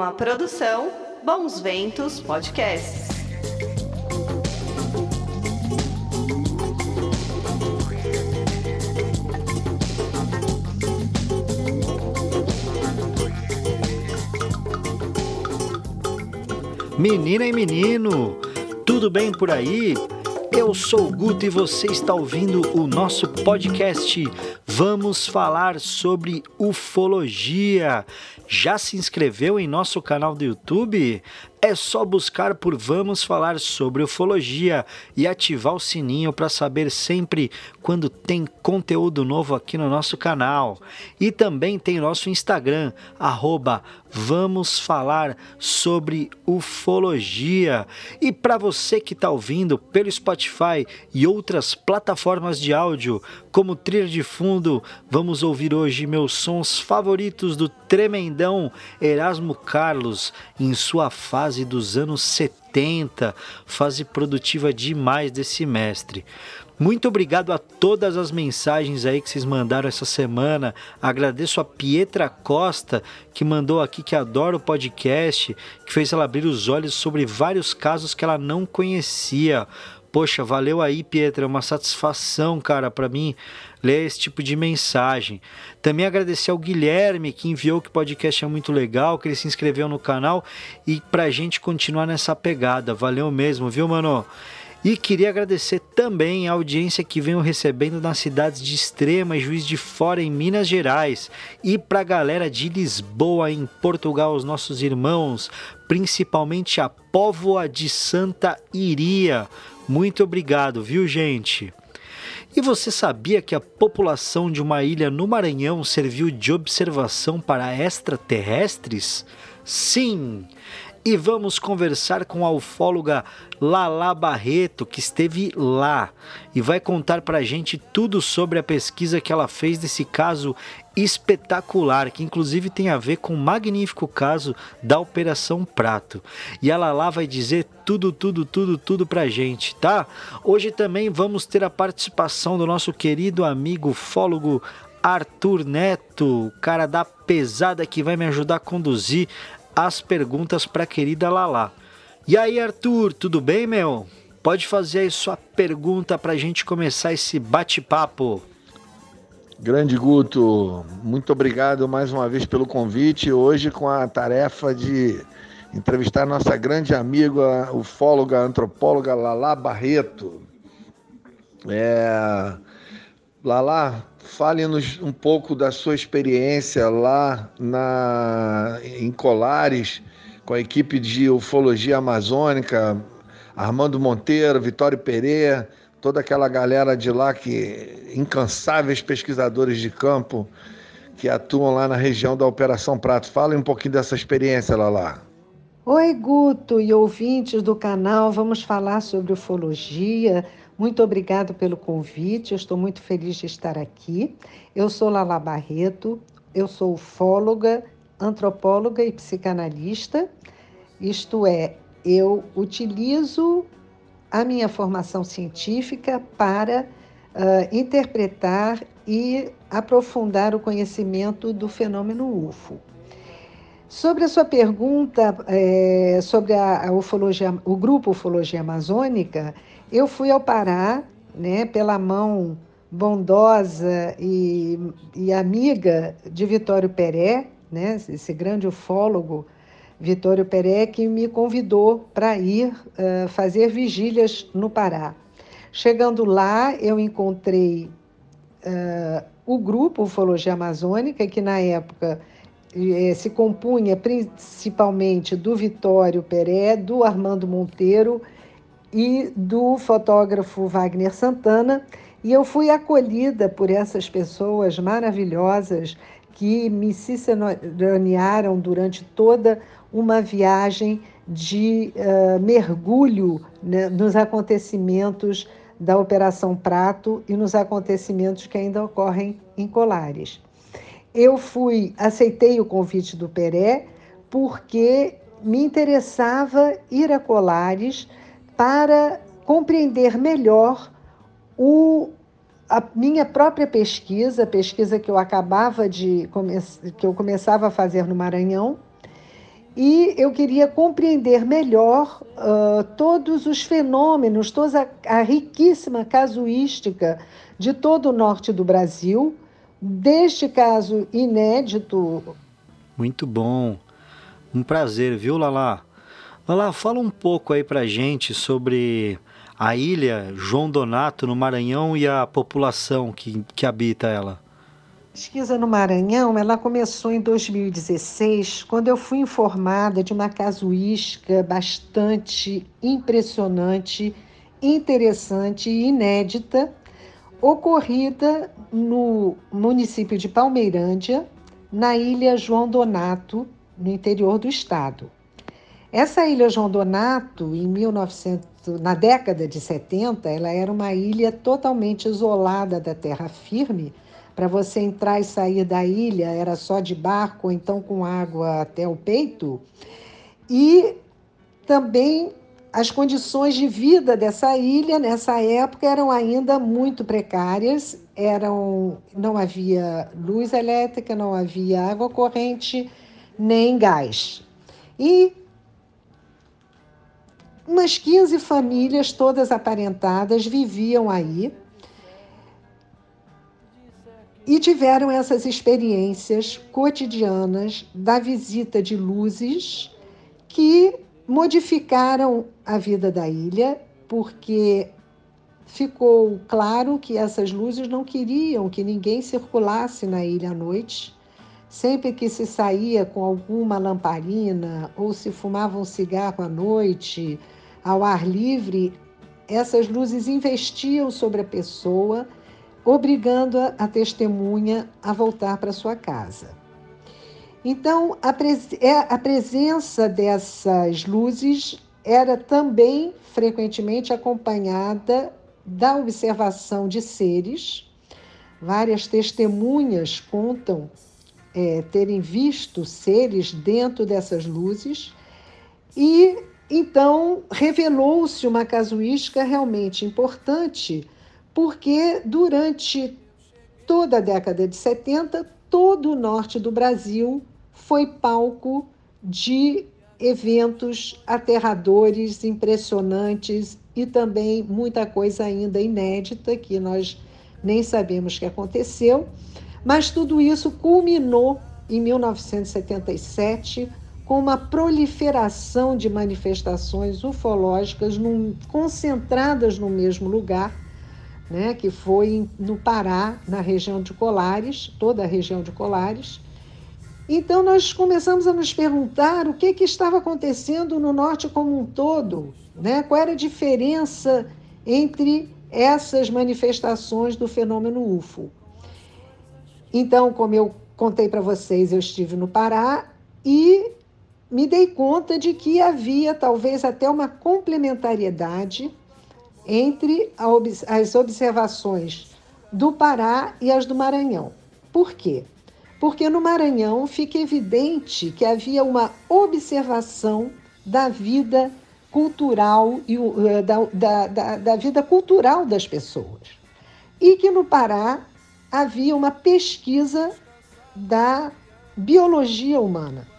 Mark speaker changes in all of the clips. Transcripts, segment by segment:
Speaker 1: Uma produção Bons Ventos Podcasts.
Speaker 2: Menina e menino, tudo bem por aí? Eu sou o Guto e você está ouvindo o nosso podcast. Vamos falar sobre ufologia. Já se inscreveu em nosso canal do YouTube? É só buscar por Vamos Falar sobre Ufologia e ativar o sininho para saber sempre quando tem conteúdo novo aqui no nosso canal. E também tem nosso Instagram, arroba Vamos Falar sobre Ufologia. E para você que está ouvindo pelo Spotify e outras plataformas de áudio, como trilha de fundo, vamos ouvir hoje meus sons favoritos do tremendão Erasmo Carlos em sua fase fase dos anos 70, fase produtiva demais desse mestre. Muito obrigado a todas as mensagens aí que vocês mandaram essa semana. Agradeço a Pietra Costa, que mandou aqui que adora o podcast, que fez ela abrir os olhos sobre vários casos que ela não conhecia. Poxa, valeu aí, Pietra, é uma satisfação, cara, para mim ler esse tipo de mensagem. Também agradecer ao Guilherme que enviou que o podcast é muito legal, que ele se inscreveu no canal e pra gente continuar nessa pegada. Valeu mesmo, viu, mano? E queria agradecer também a audiência que venho recebendo nas cidades de Extrema e Juiz de Fora, em Minas Gerais, e para a galera de Lisboa, em Portugal, os nossos irmãos, principalmente a Póvoa de Santa Iria. Muito obrigado, viu, gente? E você sabia que a população de uma ilha no Maranhão serviu de observação para extraterrestres? Sim! E vamos conversar com a ufóloga Lala Barreto, que esteve lá e vai contar para a gente tudo sobre a pesquisa que ela fez desse caso espetacular, que inclusive tem a ver com o magnífico caso da Operação Prato. E a Lala vai dizer tudo, tudo, tudo, tudo para a gente, tá? Hoje também vamos ter a participação do nosso querido amigo ufólogo Arthur Neto, cara da pesada que vai me ajudar a conduzir as perguntas para a querida Lala. E aí, Arthur, tudo bem, meu? Pode fazer aí sua pergunta para a gente começar esse bate-papo.
Speaker 3: Grande Guto, muito obrigado mais uma vez pelo convite. Hoje com a tarefa de entrevistar nossa grande amiga, ufóloga, antropóloga Lala Barreto. É... Lala, Fale-nos um pouco da sua experiência lá na, em Colares, com a equipe de ufologia amazônica, Armando Monteiro, Vitório Pereira, toda aquela galera de lá que incansáveis pesquisadores de campo que atuam lá na região da Operação Prato. Fale um pouquinho dessa experiência, Lala.
Speaker 4: Oi, Guto e ouvintes do canal. Vamos falar sobre ufologia, muito obrigado pelo convite, eu estou muito feliz de estar aqui. Eu sou Lala Barreto, eu sou ufóloga, antropóloga e psicanalista, isto é, eu utilizo a minha formação científica para uh, interpretar e aprofundar o conhecimento do fenômeno UFO. Sobre a sua pergunta é, sobre a, a ufologia, o grupo Ufologia Amazônica, eu fui ao Pará, né, pela mão bondosa e, e amiga de Vitório Peré, né, esse grande ufólogo Vitório Peré, que me convidou para ir uh, fazer vigílias no Pará. Chegando lá, eu encontrei uh, o grupo Ufologia Amazônica, que na época eh, se compunha principalmente do Vitório Peré, do Armando Monteiro e do fotógrafo Wagner Santana, e eu fui acolhida por essas pessoas maravilhosas que me ciceronearam durante toda uma viagem de uh, mergulho né, nos acontecimentos da Operação Prato e nos acontecimentos que ainda ocorrem em Colares. Eu fui, aceitei o convite do Peré porque me interessava ir a Colares para compreender melhor o, a minha própria pesquisa, pesquisa que eu acabava de que eu começava a fazer no Maranhão, e eu queria compreender melhor uh, todos os fenômenos, toda a, a, riquíssima casuística de todo o norte do Brasil, deste caso inédito.
Speaker 2: Muito bom. Um prazer, viu, Lala? Lala, fala um pouco aí pra gente sobre a ilha João Donato no Maranhão e a população que, que habita ela
Speaker 4: pesquisa no Maranhão, ela começou em 2016, quando eu fui informada de uma casuística bastante impressionante, interessante e inédita, ocorrida no município de Palmeirândia, na ilha João Donato, no interior do estado. Essa ilha João Donato, em 1900, na década de 70, ela era uma ilha totalmente isolada da terra firme, para você entrar e sair da ilha era só de barco, ou então com água até o peito. E também as condições de vida dessa ilha nessa época eram ainda muito precárias, eram não havia luz elétrica, não havia água corrente, nem gás. E umas 15 famílias, todas aparentadas, viviam aí e tiveram essas experiências cotidianas da visita de luzes que modificaram a vida da ilha, porque ficou claro que essas luzes não queriam que ninguém circulasse na ilha à noite. Sempre que se saía com alguma lamparina ou se fumava um cigarro à noite, ao ar livre, essas luzes investiam sobre a pessoa obrigando a, a testemunha a voltar para sua casa. Então, a, pres é, a presença dessas luzes era também frequentemente acompanhada da observação de seres. Várias testemunhas contam é, terem visto seres dentro dessas luzes, e então revelou-se uma casuística realmente importante porque durante toda a década de 70, todo o norte do Brasil foi palco de eventos aterradores, impressionantes e também muita coisa ainda inédita que nós nem sabemos que aconteceu. Mas tudo isso culminou em 1977 com uma proliferação de manifestações ufológicas num, concentradas no mesmo lugar né, que foi no Pará, na região de Colares, toda a região de Colares. Então nós começamos a nos perguntar o que, que estava acontecendo no norte como um todo, né? qual era a diferença entre essas manifestações do fenômeno UFO. Então, como eu contei para vocês, eu estive no Pará e me dei conta de que havia talvez até uma complementariedade entre as observações do Pará e as do Maranhão. Por quê? Porque no Maranhão fica evidente que havia uma observação da vida cultural e eh, da, da, da, da vida cultural das pessoas. E que no Pará havia uma pesquisa da biologia humana.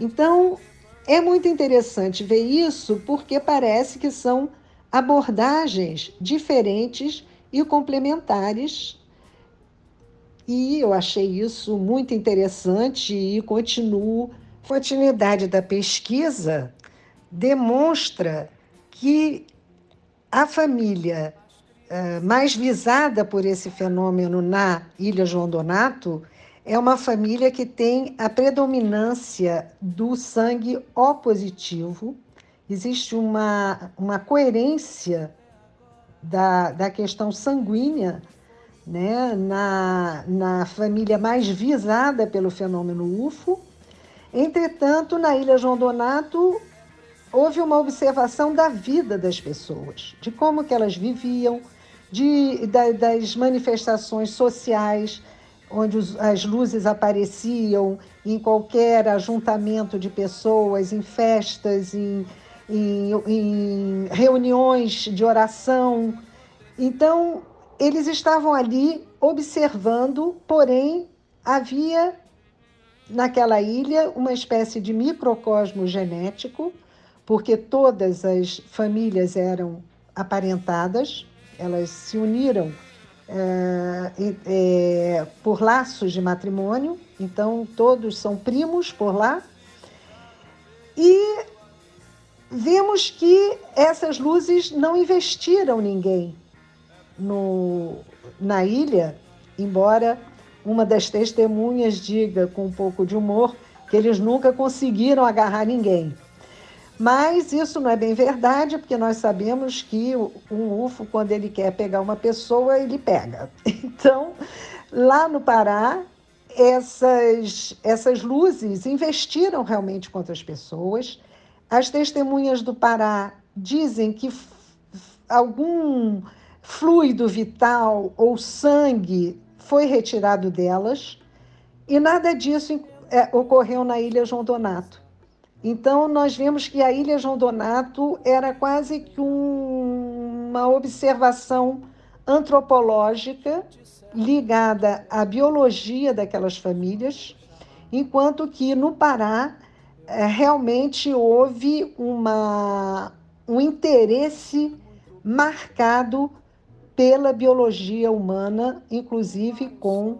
Speaker 4: Então, é muito interessante ver isso porque parece que são abordagens diferentes e complementares. E eu achei isso muito interessante e continuo. A continuidade da pesquisa demonstra que a família uh, mais visada por esse fenômeno na Ilha João Donato é uma família que tem a predominância do sangue O positivo, existe uma, uma coerência da, da questão sanguínea né, na, na família mais visada pelo fenômeno UFO. Entretanto, na Ilha João Donato, houve uma observação da vida das pessoas, de como que elas viviam, de, da, das manifestações sociais, onde os, as luzes apareciam em qualquer ajuntamento de pessoas, em festas, em, em, em reuniões de oração. Então, eles estavam ali observando, porém, havia naquela ilha uma espécie de microcosmo genético, porque todas as famílias eram aparentadas, elas se uniram é, é, por laços de matrimônio, então todos são primos por lá. E vemos que essas luzes não investiram ninguém no, na ilha, embora uma das testemunhas diga com um pouco de humor que eles nunca conseguiram agarrar ninguém. Mas isso não é bem verdade, porque nós sabemos que um UFO, quando ele quer pegar uma pessoa, ele pega. Então, lá no Pará, essas, essas luzes investiram realmente contra as pessoas. As testemunhas do Pará dizem que algum fluido vital ou sangue foi retirado delas e nada disso é, ocorreu na Ilha João Donato. Então, nós vemos que a Ilha João Donato era quase que um, uma observação antropológica ligada à biologia daquelas famílias, enquanto que no Pará é, realmente houve uma, um interesse marcado pela biologia humana, inclusive com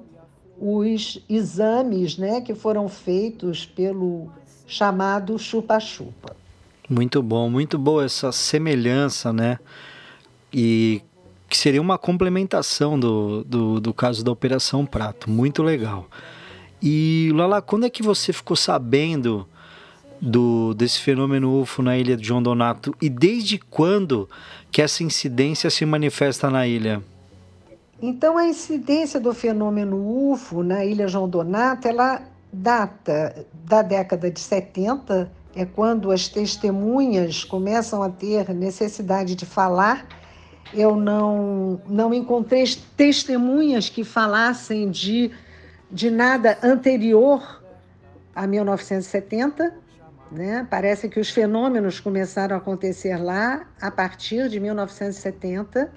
Speaker 4: os exames né, que foram feitos pelo chamado chupa-chupa.
Speaker 2: Muito bom, muito boa essa semelhança, né? E que seria uma complementação do, do, do caso da Operação Prato. Muito legal. E Lala, quando é que você ficou sabendo do desse fenômeno UFO na ilha de João Donato e desde quando que essa incidência se manifesta na ilha?
Speaker 4: Então a incidência do fenômeno UFO na ilha João Donato, ela data da década de 70, é quando as testemunhas começam a ter necessidade de falar. Eu não, não encontrei testemunhas que falassem de, de nada anterior a 1970. Né? Parece que os fenômenos começaram a acontecer lá a partir de 1970.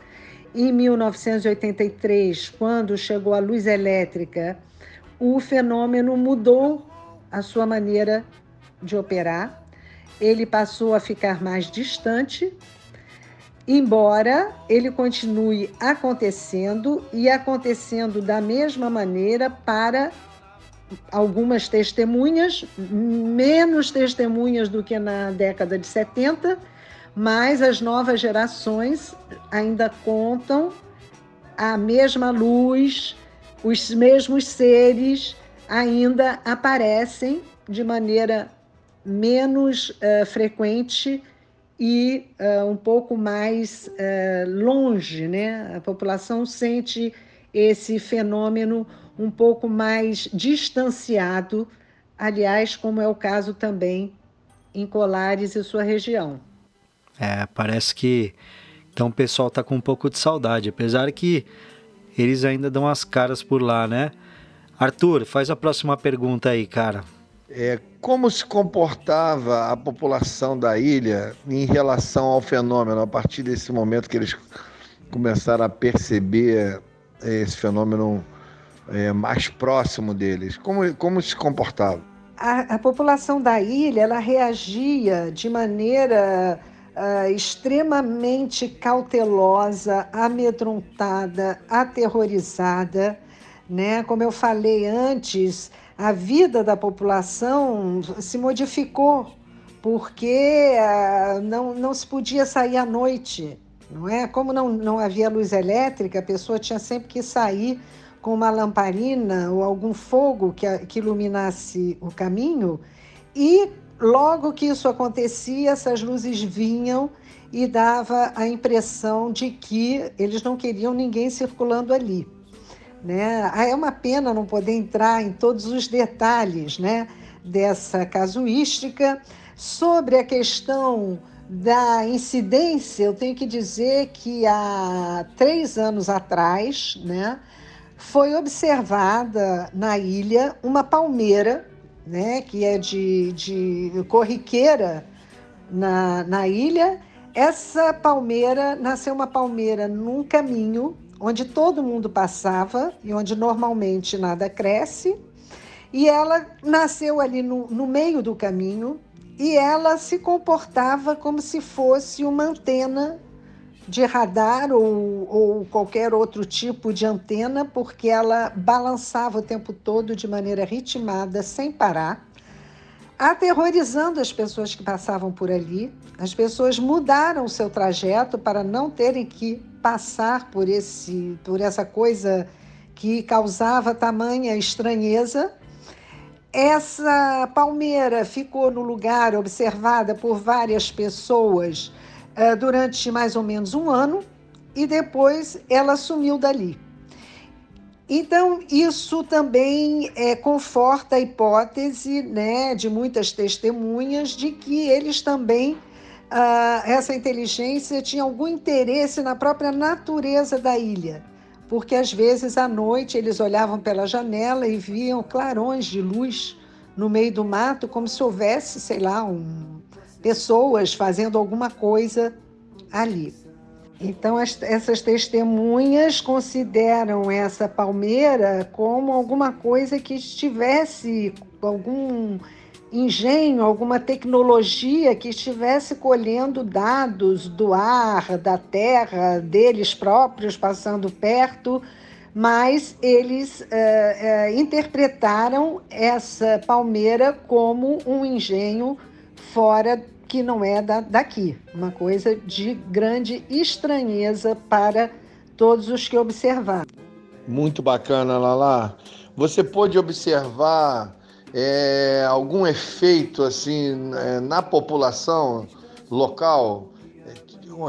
Speaker 4: Em 1983, quando chegou a luz elétrica, o fenômeno mudou a sua maneira de operar. Ele passou a ficar mais distante, embora ele continue acontecendo e acontecendo da mesma maneira para algumas testemunhas, menos testemunhas do que na década de 70, mas as novas gerações ainda contam a mesma luz, os mesmos seres ainda aparecem de maneira menos uh, frequente e uh, um pouco mais uh, longe, né? A população sente esse fenômeno um pouco mais distanciado, aliás, como é o caso também em Colares e sua região.
Speaker 2: É, parece que então o pessoal está com um pouco de saudade, apesar que eles ainda dão as caras por lá, né? Arthur, faz a próxima pergunta aí, cara.
Speaker 3: É, como se comportava a população da ilha em relação ao fenômeno a partir desse momento que eles começaram a perceber é, esse fenômeno é, mais próximo deles? Como, como se comportava?
Speaker 4: A, a população da ilha ela reagia de maneira uh, extremamente cautelosa, amedrontada, aterrorizada. Né? Como eu falei antes, a vida da população se modificou porque uh, não, não se podia sair à noite, não é? Como não, não havia luz elétrica, a pessoa tinha sempre que sair com uma lamparina ou algum fogo que, que iluminasse o caminho e Logo que isso acontecia, essas luzes vinham e dava a impressão de que eles não queriam ninguém circulando ali. Né? Ah, é uma pena não poder entrar em todos os detalhes né, dessa casuística. Sobre a questão da incidência, eu tenho que dizer que há três anos atrás né, foi observada na ilha uma palmeira né, que é de, de corriqueira na, na ilha. Essa palmeira nasceu uma palmeira num caminho onde todo mundo passava e onde normalmente nada cresce. E ela nasceu ali no, no meio do caminho e ela se comportava como se fosse uma antena de radar ou, ou, qualquer outro tipo de antena, porque ela balançava o tempo todo de maneira ritmada, sem parar, aterrorizando as pessoas que passavam por ali. As pessoas mudaram o seu trajeto para não terem que passar por, esse, por essa coisa que causava tamanha estranheza. Essa palmeira ficou no lugar observada por várias pessoas durante mais ou menos um ano e depois ela sumiu dali. Então, isso também é, conforta a hipótese né, de muitas testemunhas de que eles também, uh, essa inteligência, tinha algum interesse na própria natureza da ilha, porque às vezes à noite eles olhavam pela janela e viam clarões de luz no meio do mato, como se houvesse, sei lá, um, pessoas fazendo alguma coisa ali. Então, essas testemunhas consideram essa palmeira como alguma coisa que estivesse, algum engenho, alguma tecnologia que estivesse colhendo dados do ar, da terra, deles próprios, passando perto, mas eles é, é, interpretaram essa palmeira como um engenho fora que não é da, daqui, uma coisa de grande estranheza para todos os que observaram.
Speaker 3: Muito bacana, Lala. Você pôde observar é, algum efeito assim é, na população local?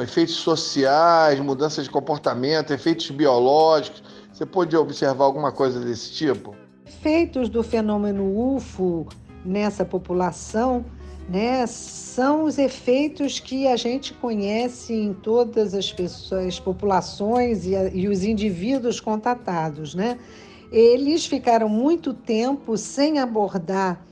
Speaker 3: Efeitos sociais, mudança de comportamento, efeitos biológicos. Você pôde observar alguma coisa desse tipo?
Speaker 4: Efeitos do fenômeno UFO nessa população né, são os efeitos que a gente conhece em todas as pessoas, as populações e, a, e os indivíduos contatados. Né? Eles ficaram muito tempo sem abordar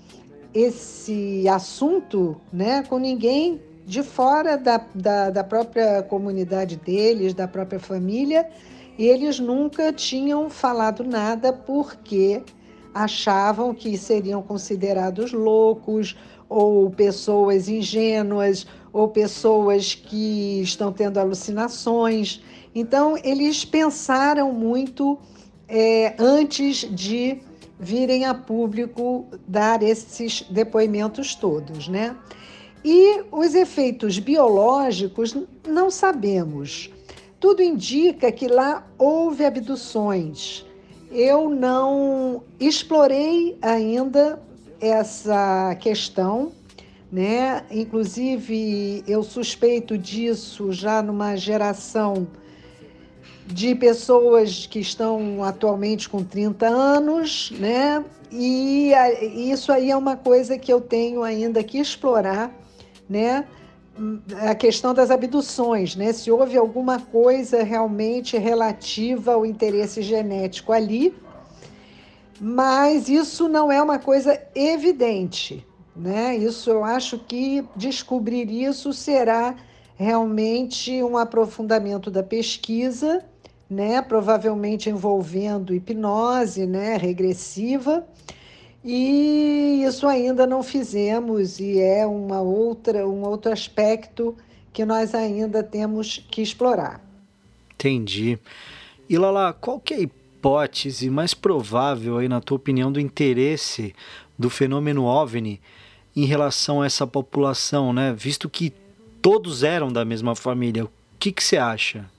Speaker 4: esse assunto né, com ninguém de fora da, da, da própria comunidade deles, da própria família, e eles nunca tinham falado nada porque achavam que seriam considerados loucos ou pessoas ingênuas, ou pessoas que estão tendo alucinações. Então, eles pensaram muito é, antes de virem a público dar esses depoimentos todos, né? E os efeitos biológicos não sabemos. Tudo indica que lá houve abduções. Eu não explorei ainda essa questão, né? Inclusive, eu suspeito disso já numa geração de pessoas que estão atualmente com 30 anos, né? E isso aí é uma coisa que eu tenho ainda que explorar, né? A questão das abduções, né? Se houve alguma coisa realmente relativa ao interesse genético ali, mas isso não é uma coisa evidente, né? Isso eu acho que descobrir isso será realmente um aprofundamento da pesquisa, né? Provavelmente envolvendo hipnose, né? Regressiva. E isso ainda não fizemos e é uma outra, um outro aspecto que nós ainda temos que explorar.
Speaker 2: Entendi. E Lala, qual que é a hipótese mais provável aí na tua opinião do interesse do fenômeno OVNI em relação a essa população, né? Visto que todos eram da mesma família. O que que você acha?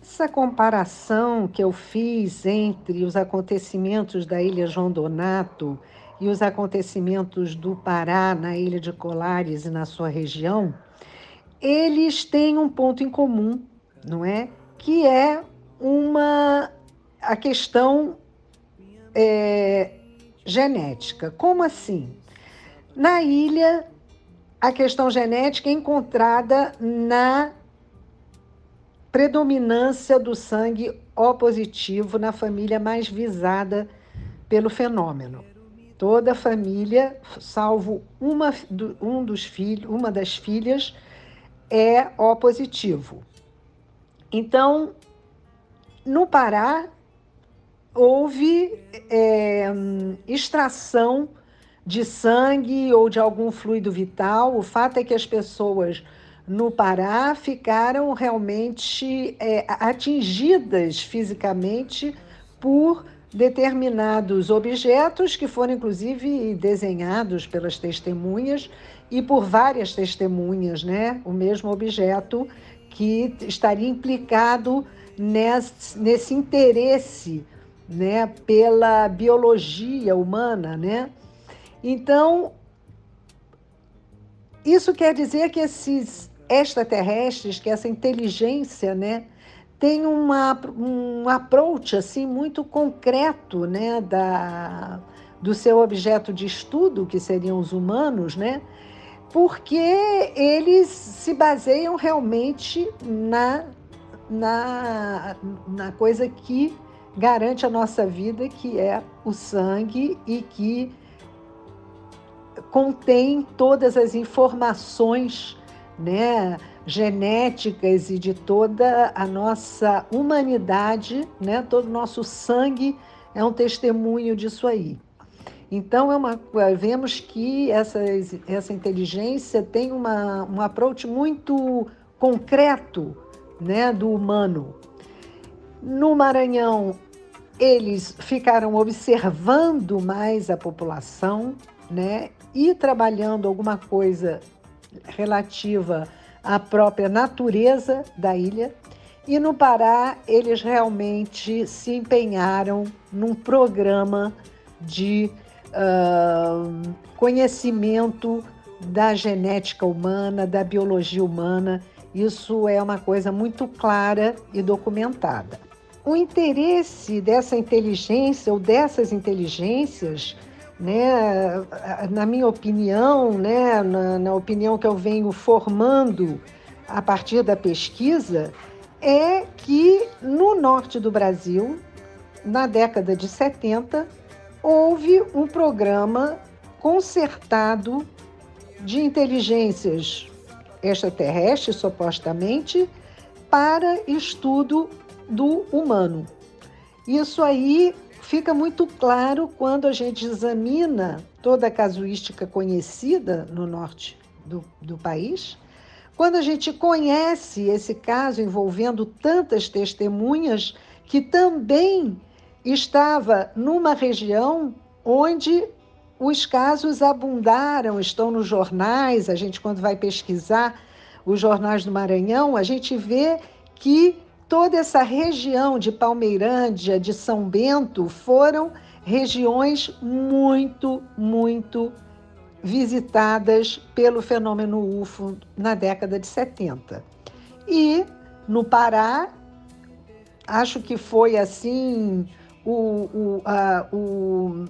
Speaker 4: Essa comparação que eu fiz entre os acontecimentos da Ilha João Donato e os acontecimentos do Pará na Ilha de Colares e na sua região, eles têm um ponto em comum, não é? Que é uma a questão é, genética. Como assim? Na ilha, a questão genética é encontrada na predominância do sangue O positivo na família mais visada pelo fenômeno. Toda a família, salvo uma, um dos filhos, uma das filhas, é O positivo. Então, no Pará, houve é, extração de sangue ou de algum fluido vital. O fato é que as pessoas no Pará ficaram realmente é, atingidas fisicamente por determinados objetos que foram inclusive desenhados pelas testemunhas e por várias testemunhas, né? O mesmo objeto que estaria implicado nesse, nesse interesse, né, pela biologia humana, né? Então, isso quer dizer que esses extraterrestres, que essa inteligência, né, tem uma, um approach assim muito concreto, né, da, do seu objeto de estudo, que seriam os humanos, né, porque eles se baseiam realmente na, na, na coisa que garante a nossa vida, que é o sangue e que contém todas as informações né, genéticas e de toda a nossa humanidade, né, todo o nosso sangue é um testemunho disso aí. Então, é uma, vemos que essa, essa inteligência tem uma, um approach muito concreto né, do humano. No Maranhão, eles ficaram observando mais a população, né, e trabalhando alguma coisa relativa à própria natureza da ilha. E no Pará, eles realmente se empenharam num programa de uh, conhecimento da genética humana, da biologia humana. Isso é uma coisa muito clara e documentada. O interesse dessa inteligência ou dessas inteligências né, na minha opinião, né, na, na opinião que eu venho formando a partir da pesquisa, é que no norte do Brasil, na década de 70, houve um programa concertado de inteligências extraterrestres, supostamente, para estudo do humano. Isso aí fica muito claro quando a gente examina toda a casuística conhecida no norte do, do país, quando a gente conhece esse caso envolvendo tantas testemunhas que também estava numa região onde os casos abundaram, estão nos jornais, a gente quando vai pesquisar os jornais do Maranhão, a gente vê que toda essa região de Palmeirândia, de São Bento, foram regiões muito, muito visitadas pelo fenômeno UFO na década de 70. E no Pará, acho que foi assim o, o, a, o,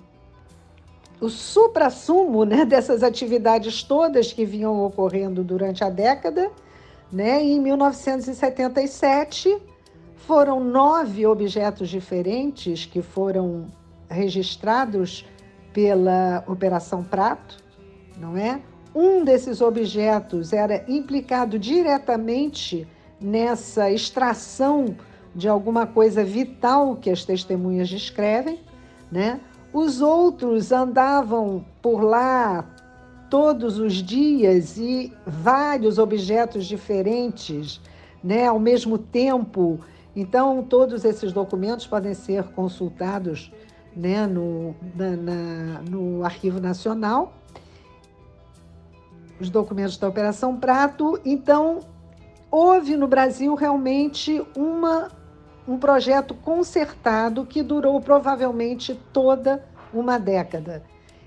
Speaker 4: o supra-sumo né, dessas atividades todas que vinham ocorrendo durante a década. Né? E em 1977, foram nove objetos diferentes que foram registrados pela Operação Prato, não é? Um desses objetos era implicado diretamente nessa extração de alguma coisa vital que as testemunhas descrevem, né? Os outros andavam por lá todos os dias e vários objetos diferentes, né, ao mesmo tempo então, todos esses documentos podem ser consultados né, no, na, na, no Arquivo Nacional, os documentos da Operação Prato. Então, houve no Brasil realmente uma, um projeto concertado que durou provavelmente toda uma década.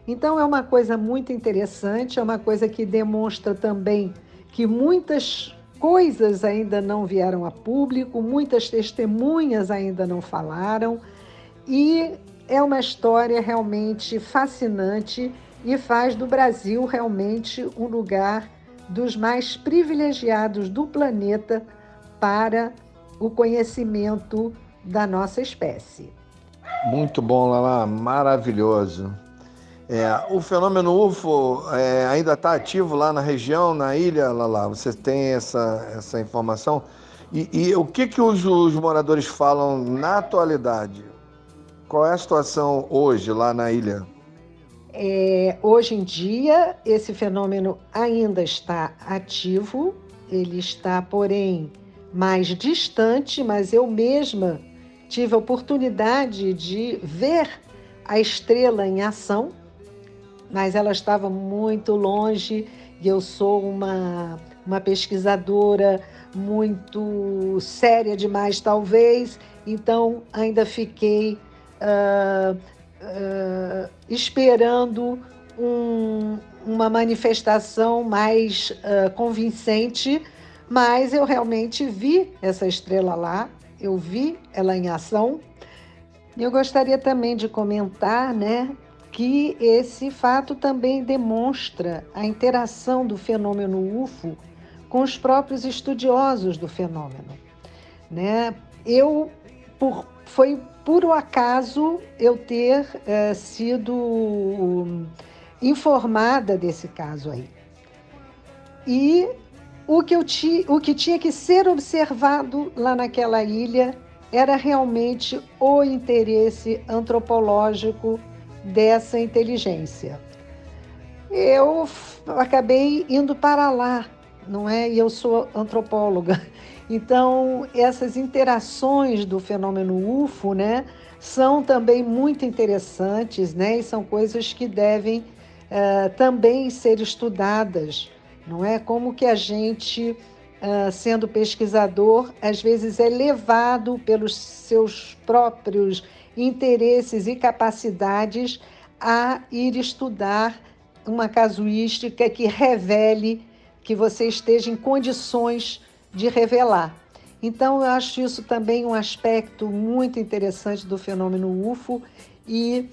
Speaker 4: Então, é uma coisa muito interessante, é uma coisa que demonstra também que muitas coisas ainda não vieram a público, muitas testemunhas ainda não falaram, e é uma história realmente fascinante e faz do Brasil realmente um lugar dos mais privilegiados do planeta para o conhecimento da nossa espécie.
Speaker 3: Muito bom, Lala, maravilhoso. É, o fenômeno UFO é, ainda está ativo lá na região, na ilha, lá, Você tem essa, essa informação? E, e o que, que os, os, moradores falam na atualidade? qual é a situação hoje lá na ilha?
Speaker 4: É, hoje em dia, esse fenômeno ainda está ativo, ele está, porém, mais distante, mas eu mesma tive a oportunidade de ver a estrela em ação, mas ela estava muito longe e eu sou uma, uma pesquisadora muito séria demais, talvez, então ainda fiquei uh, uh, esperando um, uma manifestação mais uh, convincente, mas eu realmente vi essa estrela lá, eu vi ela em ação. Eu gostaria também de comentar, né, que esse fato também demonstra a interação do fenômeno UFO com os próprios estudiosos do fenômeno, né? Eu por, foi puro acaso eu ter é, sido informada desse caso aí. E o que, eu ti, o que tinha que ser observado lá naquela ilha era realmente o interesse antropológico dessa inteligência. Eu acabei indo para lá, não é? E eu sou antropóloga. Então, essas interações do fenômeno UFO, né, são também muito interessantes, né, e são coisas que devem uh, também ser estudadas, não é? Como que a gente, uh, sendo pesquisador, às vezes é levado pelos seus próprios interesses e capacidades a ir estudar uma casuística que revele que você esteja em condições de revelar. Então, eu acho isso também um aspecto muito interessante do fenômeno UFO e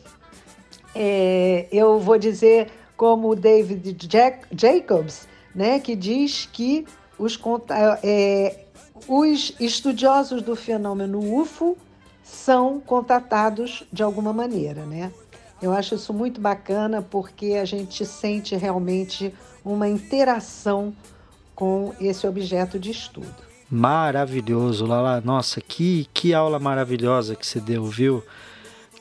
Speaker 4: é, eu vou dizer como David Jack, Jacobs, né, que diz que os, é, os estudiosos do fenômeno UFO são contatados de alguma maneira, né? Eu acho isso muito bacana porque a gente sente realmente uma interação com esse objeto de estudo.
Speaker 2: Maravilhoso, Lala. Nossa, que, que aula maravilhosa que você deu, viu?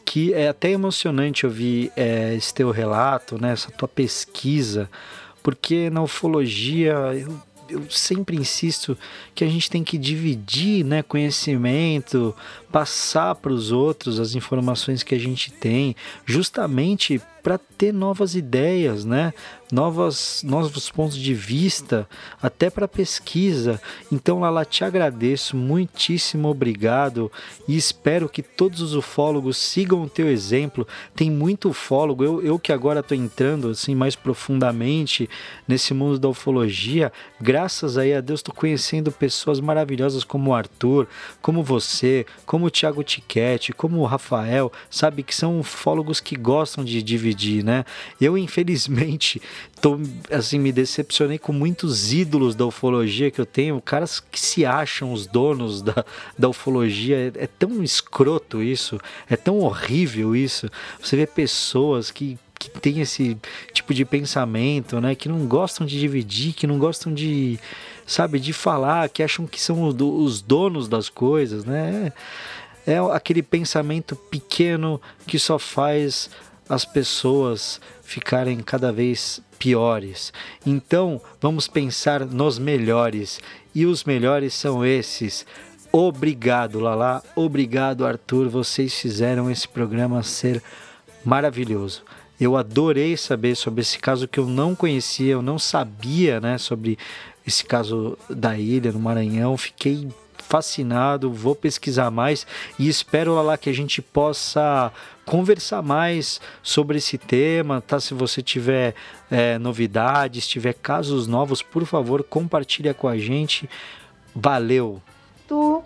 Speaker 2: Que é até emocionante ouvir é, esse teu relato, né? essa tua pesquisa, porque na ufologia eu eu sempre insisto que a gente tem que dividir né, conhecimento, passar para os outros as informações que a gente tem, justamente para ter novas ideias, né? Novas, novos pontos de vista, até para pesquisa. Então, Lala, te agradeço, muitíssimo obrigado e espero que todos os ufólogos sigam o teu exemplo. Tem muito ufólogo, eu, eu que agora estou entrando assim mais profundamente nesse mundo da ufologia, graças aí a Deus estou conhecendo pessoas maravilhosas como o Arthur, como você, como o Thiago Tiquete, como o Rafael, sabe que são ufólogos que gostam de dividir, né? Eu, infelizmente, tô, assim, me decepcionei com muitos ídolos da ufologia que eu tenho, caras que se acham os donos da, da ufologia. É, é tão escroto isso, é tão horrível isso. Você vê pessoas que que tem esse tipo de pensamento, né? Que não gostam de dividir, que não gostam de, sabe, de falar, que acham que são os donos das coisas, né? É aquele pensamento pequeno que só faz as pessoas ficarem cada vez piores. Então, vamos pensar nos melhores. E os melhores são esses. Obrigado, Lala. Obrigado, Arthur. Vocês fizeram esse programa ser maravilhoso. Eu adorei saber sobre esse caso que eu não conhecia, eu não sabia, né, sobre esse caso da ilha no Maranhão. Fiquei fascinado, vou pesquisar mais e espero lá que a gente possa conversar mais sobre esse tema, tá? Se você tiver é, novidades, tiver casos novos, por favor, compartilha com a gente. Valeu!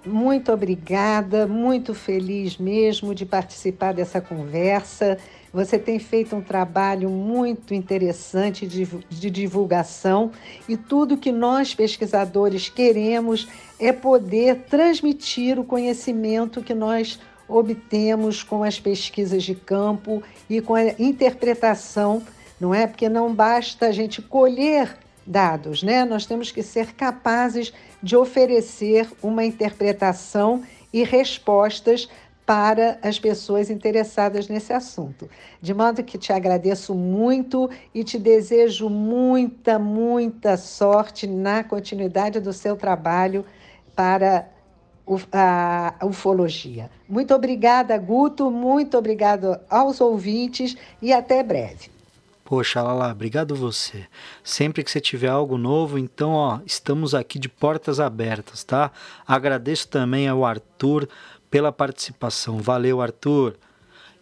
Speaker 4: Muito obrigada, muito feliz mesmo de participar dessa conversa. Você tem feito um trabalho muito interessante de, de divulgação e tudo que nós pesquisadores queremos é poder transmitir o conhecimento que nós obtemos com as pesquisas de campo e com a interpretação, não é? Porque não basta a gente colher dados, né? Nós temos que ser capazes de oferecer uma interpretação e respostas para as pessoas interessadas nesse assunto. De modo que te agradeço muito e te desejo muita, muita sorte na continuidade do seu trabalho para a ufologia. Muito obrigada, Guto, muito obrigado aos ouvintes e até breve.
Speaker 5: Poxa, Lala, obrigado você. Sempre que você tiver algo novo, então, ó, estamos aqui de portas abertas, tá? Agradeço também ao Arthur pela participação. Valeu, Arthur.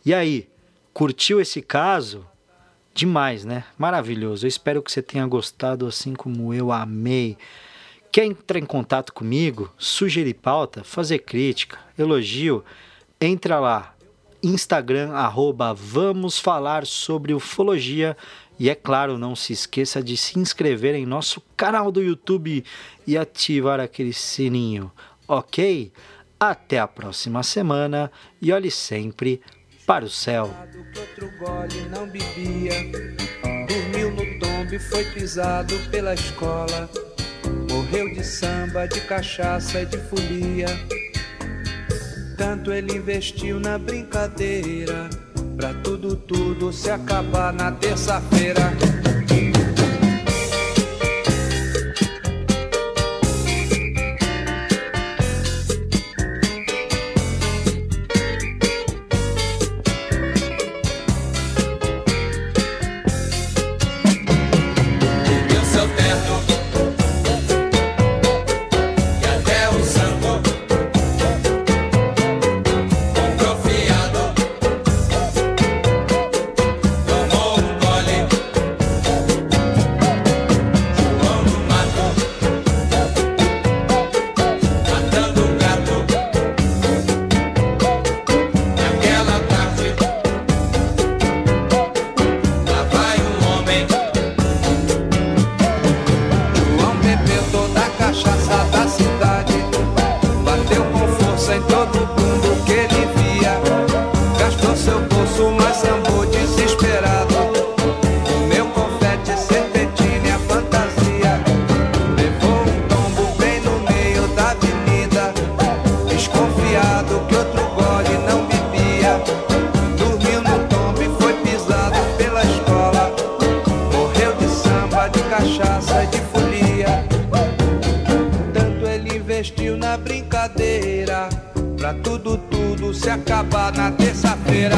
Speaker 5: E aí, curtiu esse caso? Demais, né? Maravilhoso. Eu espero que você tenha gostado assim como eu amei. Quer entrar em contato comigo, sugerir pauta, fazer crítica, elogio? Entra lá, Instagram, arroba Vamos Falar sobre Ufologia. E é claro, não se esqueça de se inscrever em nosso canal do YouTube e ativar aquele sininho, ok? Até a próxima semana e olhe sempre para o céu. Dormiu no foi pisado pela escola. Morreu de samba, de cachaça e de folia. Tanto ele investiu na brincadeira, pra tudo, tudo se acabar na terça-feira. Brincadeira. Pra tudo, tudo se acabar na terça-feira.